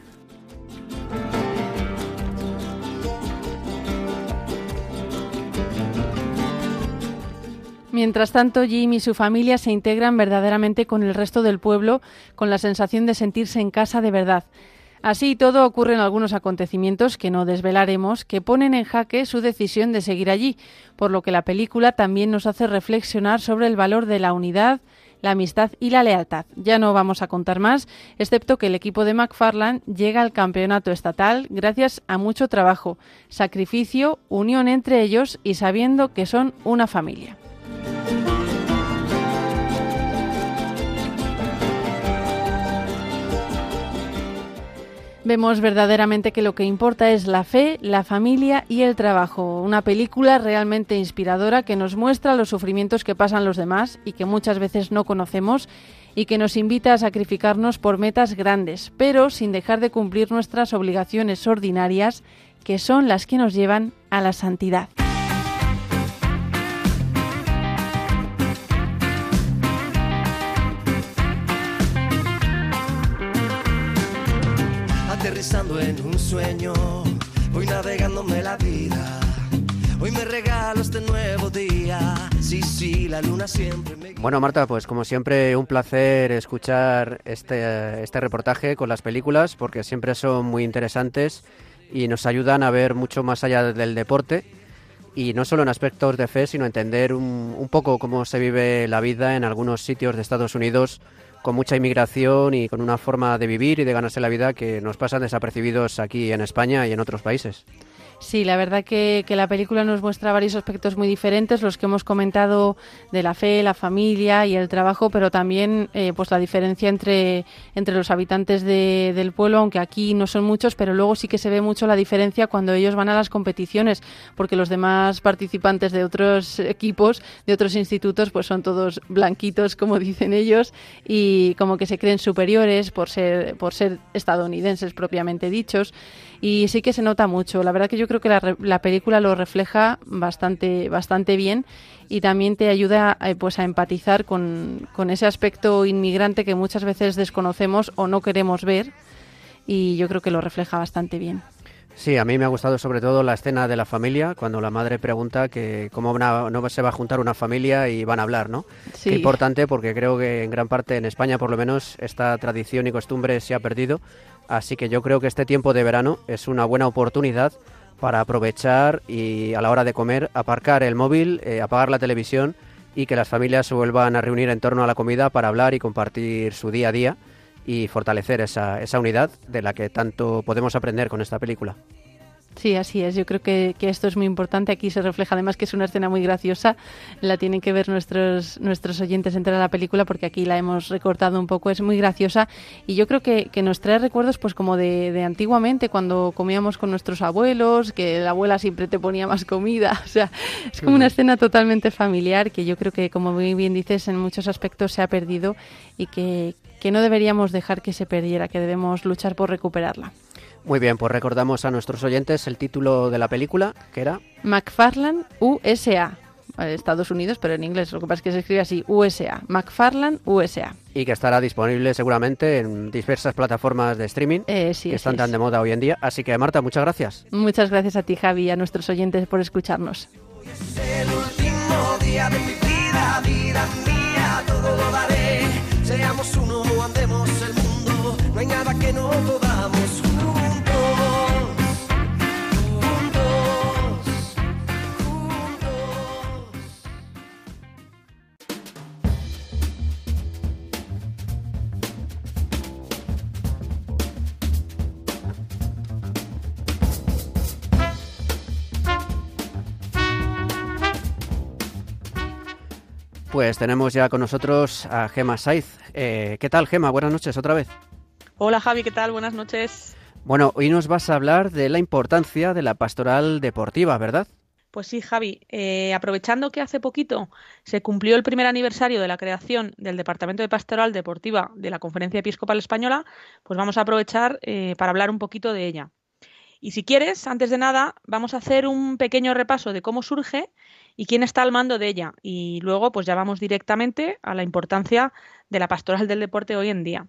Mientras tanto, Jim y su familia se integran verdaderamente con el resto del pueblo, con la sensación de sentirse en casa de verdad. Así todo ocurren algunos acontecimientos que no desvelaremos que ponen en jaque su decisión de seguir allí, por lo que la película también nos hace reflexionar sobre el valor de la unidad, la amistad y la lealtad. Ya no vamos a contar más, excepto que el equipo de McFarland llega al campeonato estatal gracias a mucho trabajo, sacrificio, unión entre ellos y sabiendo que son una familia. Vemos verdaderamente que lo que importa es la fe, la familia y el trabajo. Una película realmente inspiradora que nos muestra los sufrimientos que pasan los demás y que muchas veces no conocemos y que nos invita a sacrificarnos por metas grandes, pero sin dejar de cumplir nuestras obligaciones ordinarias, que son las que nos llevan a la santidad. Sueño, voy navegándome la vida. Hoy me regalo este nuevo día. Sí, sí, la luna siempre me... Bueno, Marta, pues como siempre, un placer escuchar este, este reportaje con las películas, porque siempre son muy interesantes y nos ayudan a ver mucho más allá del deporte y no solo en aspectos de fe, sino entender un, un poco cómo se vive la vida en algunos sitios de Estados Unidos con mucha inmigración y con una forma de vivir y de ganarse la vida que nos pasan desapercibidos aquí en España y en otros países. Sí, la verdad que, que, la película nos muestra varios aspectos muy diferentes, los que hemos comentado de la fe, la familia y el trabajo, pero también eh, pues la diferencia entre, entre los habitantes de, del pueblo, aunque aquí no son muchos, pero luego sí que se ve mucho la diferencia cuando ellos van a las competiciones, porque los demás participantes de otros equipos, de otros institutos, pues son todos blanquitos, como dicen ellos, y como que se creen superiores por ser, por ser estadounidenses propiamente dichos y sí que se nota mucho. La verdad que yo creo que la, la película lo refleja bastante, bastante bien y también te ayuda eh, pues a empatizar con, con ese aspecto inmigrante que muchas veces desconocemos o no queremos ver y yo creo que lo refleja bastante bien. Sí, a mí me ha gustado sobre todo la escena de la familia, cuando la madre pregunta que cómo no se va a juntar una familia y van a hablar, ¿no? Sí. Qué importante porque creo que en gran parte en España por lo menos esta tradición y costumbre se ha perdido, así que yo creo que este tiempo de verano es una buena oportunidad para aprovechar y a la hora de comer aparcar el móvil, eh, apagar la televisión y que las familias se vuelvan a reunir en torno a la comida para hablar y compartir su día a día y fortalecer esa, esa unidad de la que tanto podemos aprender con esta película. Sí, así es. Yo creo que, que, esto es muy importante. Aquí se refleja además que es una escena muy graciosa. La tienen que ver nuestros, nuestros oyentes entre la película porque aquí la hemos recortado un poco. Es muy graciosa y yo creo que, que nos trae recuerdos pues como de, de, antiguamente cuando comíamos con nuestros abuelos, que la abuela siempre te ponía más comida. O sea, es como una escena totalmente familiar que yo creo que, como muy bien dices, en muchos aspectos se ha perdido y que, que no deberíamos dejar que se perdiera, que debemos luchar por recuperarla. Muy bien, pues recordamos a nuestros oyentes el título de la película, que era McFarland USA. Estados Unidos, pero en inglés, lo que pasa es que se escribe así, USA, McFarland USA. Y que estará disponible seguramente en diversas plataformas de streaming eh, sí, que están es. tan de moda hoy en día. Así que Marta, muchas gracias. Muchas gracias a ti, Javi, y a nuestros oyentes por escucharnos. Es el último día de mi vida, vida mía, todo lo daré. Seamos uno, andemos el mundo, no hay nada que no podamos Pues tenemos ya con nosotros a Gema Saiz. Eh, ¿Qué tal, Gema? Buenas noches otra vez. Hola, Javi, ¿qué tal? Buenas noches. Bueno, hoy nos vas a hablar de la importancia de la pastoral deportiva, ¿verdad? Pues sí, Javi. Eh, aprovechando que hace poquito se cumplió el primer aniversario de la creación del Departamento de Pastoral Deportiva de la Conferencia Episcopal Española, pues vamos a aprovechar eh, para hablar un poquito de ella. Y si quieres, antes de nada, vamos a hacer un pequeño repaso de cómo surge y quién está al mando de ella. Y luego, pues ya vamos directamente a la importancia de la pastoral del deporte hoy en día.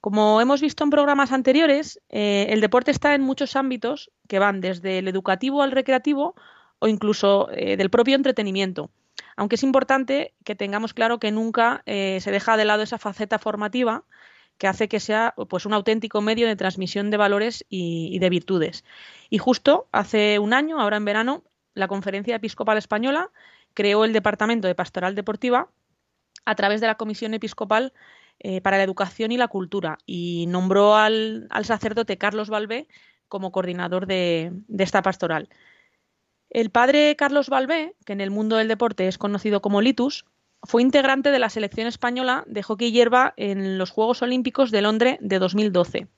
Como hemos visto en programas anteriores, eh, el deporte está en muchos ámbitos que van desde el educativo al recreativo o incluso eh, del propio entretenimiento. Aunque es importante que tengamos claro que nunca eh, se deja de lado esa faceta formativa que hace que sea pues un auténtico medio de transmisión de valores y, y de virtudes. Y justo hace un año, ahora en verano, la Conferencia Episcopal Española creó el Departamento de Pastoral Deportiva a través de la Comisión Episcopal eh, para la Educación y la Cultura y nombró al, sacerdote Carlos Balbé como coordinador de, esta pastoral. El padre Carlos Balbé, que en el mundo del deporte es conocido como Litus, fue integrante de la selección española de hockey hierba en los Juegos Olímpicos de Londres de 2012.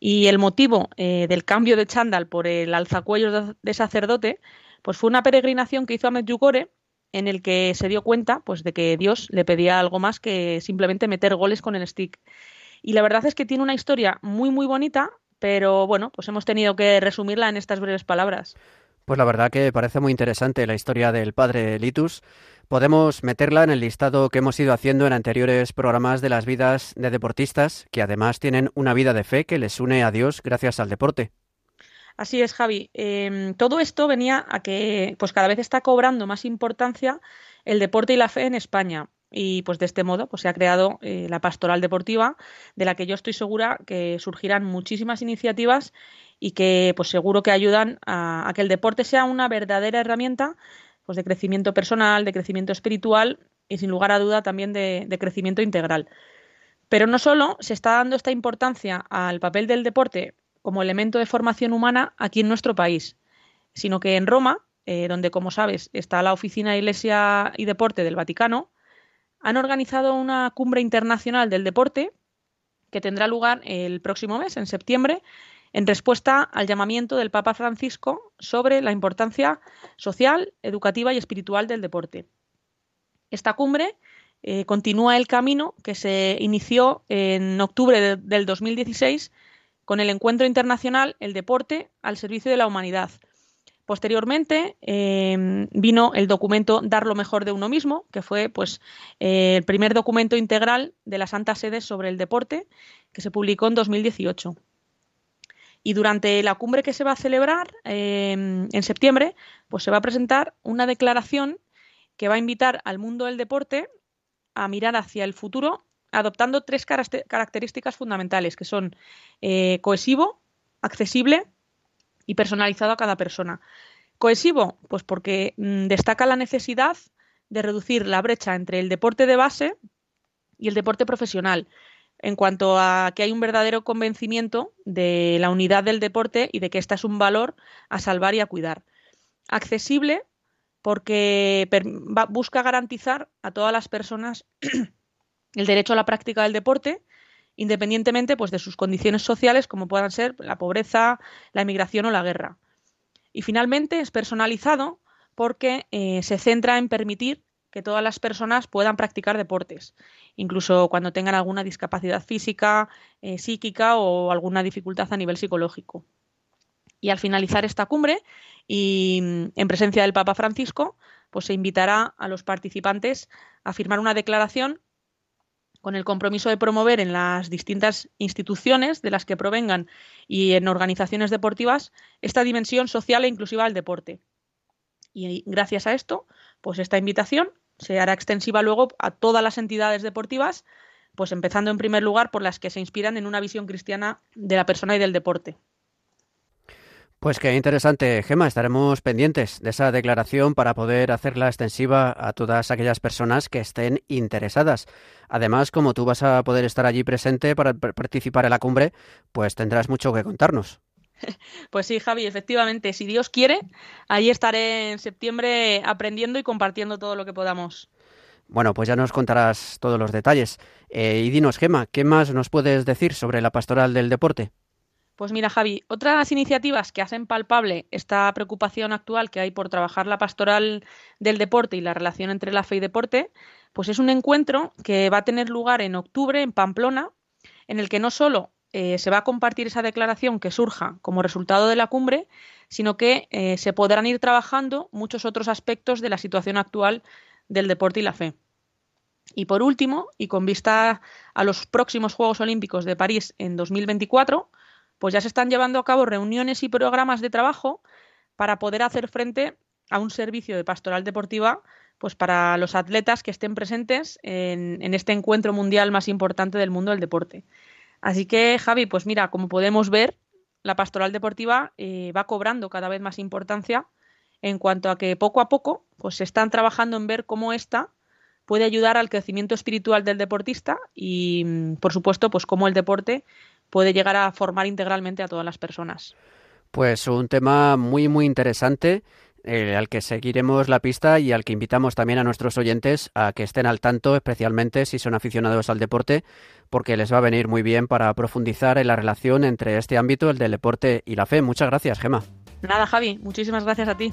Y el motivo eh, del cambio de chándal por el alzacuellos de sacerdote pues fue una peregrinación que hizo a Medjugorje en el que se dio cuenta pues de que Dios le pedía algo más que simplemente meter goles con el stick. Y la verdad es que tiene una historia muy muy bonita, pero bueno, pues hemos tenido que resumirla en estas breves palabras. Pues la verdad que parece muy interesante la historia del padre Litus. Podemos meterla en el listado que hemos ido haciendo en anteriores programas de las vidas de deportistas, que además tienen una vida de fe que les une a Dios gracias al deporte. Así es, Javi. Eh, todo esto venía a que pues cada vez está cobrando más importancia el deporte y la fe en España. Y pues de este modo pues, se ha creado eh, la pastoral deportiva, de la que yo estoy segura que surgirán muchísimas iniciativas y que pues seguro que ayudan a, que el deporte sea una verdadera herramienta pues, de crecimiento personal, de crecimiento espiritual y sin lugar a duda también de crecimiento integral. Pero no solo se está dando esta importancia al papel del deporte como elemento de formación humana aquí en nuestro país, sino que en Roma, eh, donde como sabes está la Oficina de Iglesia y Deporte del Vaticano, han organizado una cumbre internacional del deporte que tendrá lugar el próximo mes, en septiembre, en respuesta al llamamiento del Papa Francisco sobre la importancia social, educativa y espiritual del deporte. Esta cumbre eh, continúa el camino que se inició en octubre del 2016 con el encuentro internacional El deporte al servicio de la humanidad. Posteriormente em, vino el documento Dar lo mejor de uno mismo, que fue pues, eh, el primer documento integral de la Santa Sede sobre el deporte, que se publicó en 2018. Y durante la cumbre que se va a celebrar em, en septiembre, pues se va a presentar una declaración que va a invitar al mundo del deporte a mirar hacia el futuro adoptando tres características fundamentales, que son eh, cohesivo, accesible y personalizado a cada persona. Cohesivo, pues porque mm, destaca la necesidad de reducir la brecha entre el deporte de base y el deporte profesional, en cuanto a que hay un verdadero convencimiento de la unidad del deporte y de que esta es un valor a salvar y a cuidar. Accesible, porque busca garantizar a todas las personas el derecho a la práctica del deporte, independientemente pues, de sus condiciones sociales, como puedan ser la pobreza, la emigración o la guerra. Y finalmente es personalizado porque eh, se centra en permitir que todas las personas puedan practicar deportes, incluso cuando tengan alguna discapacidad física, eh, psíquica o alguna dificultad a nivel psicológico. Y al finalizar esta cumbre y mm, en presencia del Papa Francisco, pues se invitará a los participantes a firmar una declaración con el compromiso de promover en las distintas instituciones de las que provengan y en organizaciones deportivas esta dimensión social e inclusiva del deporte. Y gracias a esto, pues esta invitación se hará extensiva luego a todas las entidades deportivas, pues empezando en primer lugar por las que se inspiran en una visión cristiana de la persona y del deporte. Pues qué interesante, Gema. Estaremos pendientes de esa declaración para poder hacerla extensiva a todas aquellas personas que estén interesadas. Además, como tú vas a poder estar allí presente para participar en la cumbre, pues tendrás mucho que contarnos. Pues sí, Javi, efectivamente, si Dios quiere, allí estaré en septiembre aprendiendo y compartiendo todo lo que podamos. Bueno, pues ya nos contarás todos los detalles. Eh, y dinos, Gema, ¿qué más nos puedes decir sobre la pastoral del deporte? Pues mira, Javi, otras iniciativas que hacen palpable esta preocupación actual que hay por trabajar la pastoral del deporte y la relación entre la fe y deporte, pues es un encuentro que va a tener lugar en octubre en Pamplona, en el que no solo eh, se va a compartir esa declaración que surja como resultado de la cumbre, sino que eh, se podrán ir trabajando muchos otros aspectos de la situación actual del deporte y la fe. Y por último, y con vista a los próximos Juegos Olímpicos de París en 2024, pues ya se están llevando a cabo reuniones y programas de trabajo para poder hacer frente a un servicio de pastoral deportiva pues para los atletas que estén presentes en, este encuentro mundial más importante del mundo del deporte. Así que, Javi, pues mira, como podemos ver, la pastoral deportiva eh, va cobrando cada vez más importancia en cuanto a que poco a poco pues se están trabajando en ver cómo esta puede ayudar al crecimiento espiritual del deportista y, mm, por supuesto, pues cómo el deporte puede llegar a formar integralmente a todas las personas. Pues un tema muy, muy interesante. Eh, al que seguiremos la pista y al que invitamos también a nuestros oyentes a que estén al tanto, especialmente si son aficionados al deporte, porque les va a venir muy bien para profundizar en la relación entre este ámbito, el del deporte y la fe. Muchas gracias, Gema. Nada, Javi, muchísimas gracias a ti.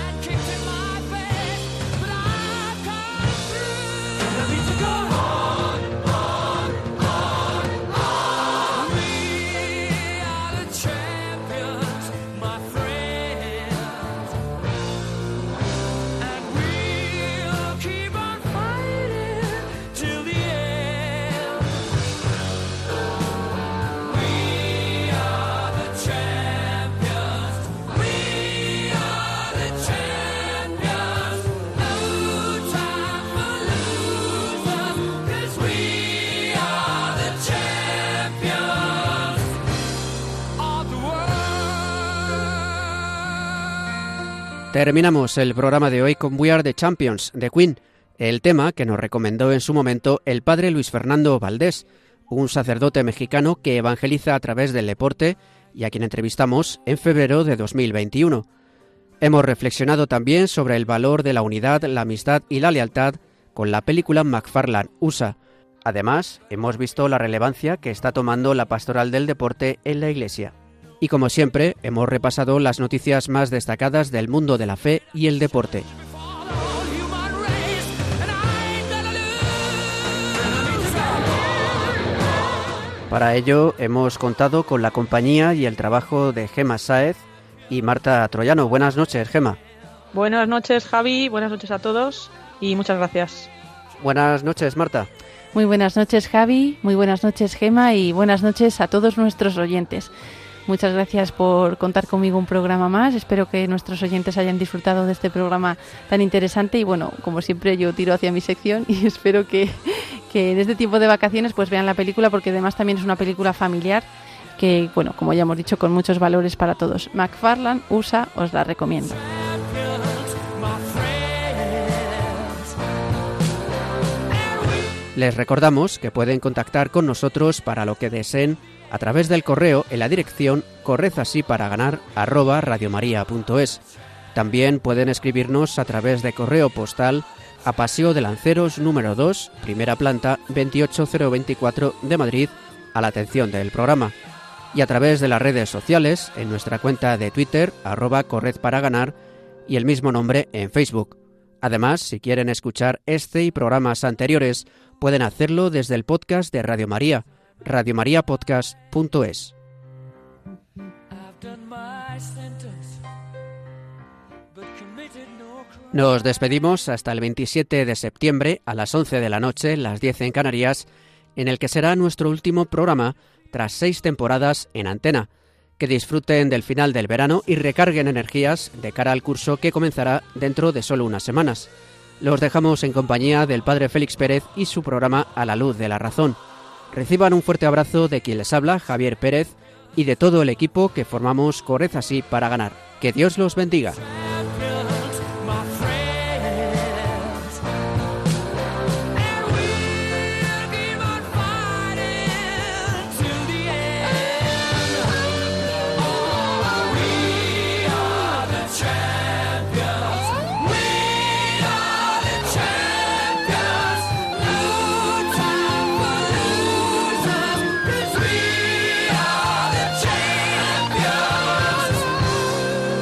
Terminamos el programa de hoy con We Are the Champions de Queen, el tema que nos recomendó en su momento el padre Luis Fernando Valdés, un sacerdote mexicano que evangeliza a través del deporte y a quien entrevistamos en febrero de 2021. Hemos reflexionado también sobre el valor de la unidad, la amistad y la lealtad con la película McFarland USA. Además, hemos visto la relevancia que está tomando la pastoral del deporte en la Iglesia. Y como siempre, hemos repasado las noticias más destacadas del mundo de la fe y el deporte. Para ello hemos contado con la compañía y el trabajo de Gema Sáez y Marta Troyano. Buenas noches, Gema. Buenas noches, Javi. Buenas noches a todos y muchas gracias. Buenas noches, Marta. Muy buenas noches, Javi. Muy buenas noches, Gema. Y buenas noches a todos nuestros oyentes. Muchas gracias por contar conmigo un programa más. Espero que nuestros oyentes hayan disfrutado de este programa tan interesante. Y bueno, como siempre, yo tiro hacia mi sección y espero que, que en este tiempo de vacaciones pues vean la película porque además también es una película familiar que, bueno, como ya hemos dicho, con muchos valores para todos. McFarland USA os la recomiendo. Les recordamos que pueden contactar con nosotros para lo que deseen a través del correo en la dirección correzasíparaganar@radiomaria.es. También pueden escribirnos a través de correo postal a Paseo de Lanceros número 2, primera planta 28024 de Madrid, a la atención del programa. Y a través de las redes sociales, en nuestra cuenta de Twitter, arroba Corred para ganar, y el mismo nombre en Facebook. Además, si quieren escuchar este y programas anteriores, pueden hacerlo desde el podcast de Radio María, radiomariapodcast.es. Nos despedimos hasta el 27 de septiembre a las 11 de la noche, las 10 en Canarias, en el que será nuestro último programa tras seis temporadas en antena. Que disfruten del final del verano y recarguen energías de cara al curso que comenzará dentro de solo unas semanas. Los dejamos en compañía del Padre Félix Pérez y su programa A la Luz de la Razón. Reciban un fuerte abrazo de quien les habla, Javier Pérez, y de todo el equipo que formamos Correz Así para ganar. Que Dios los bendiga.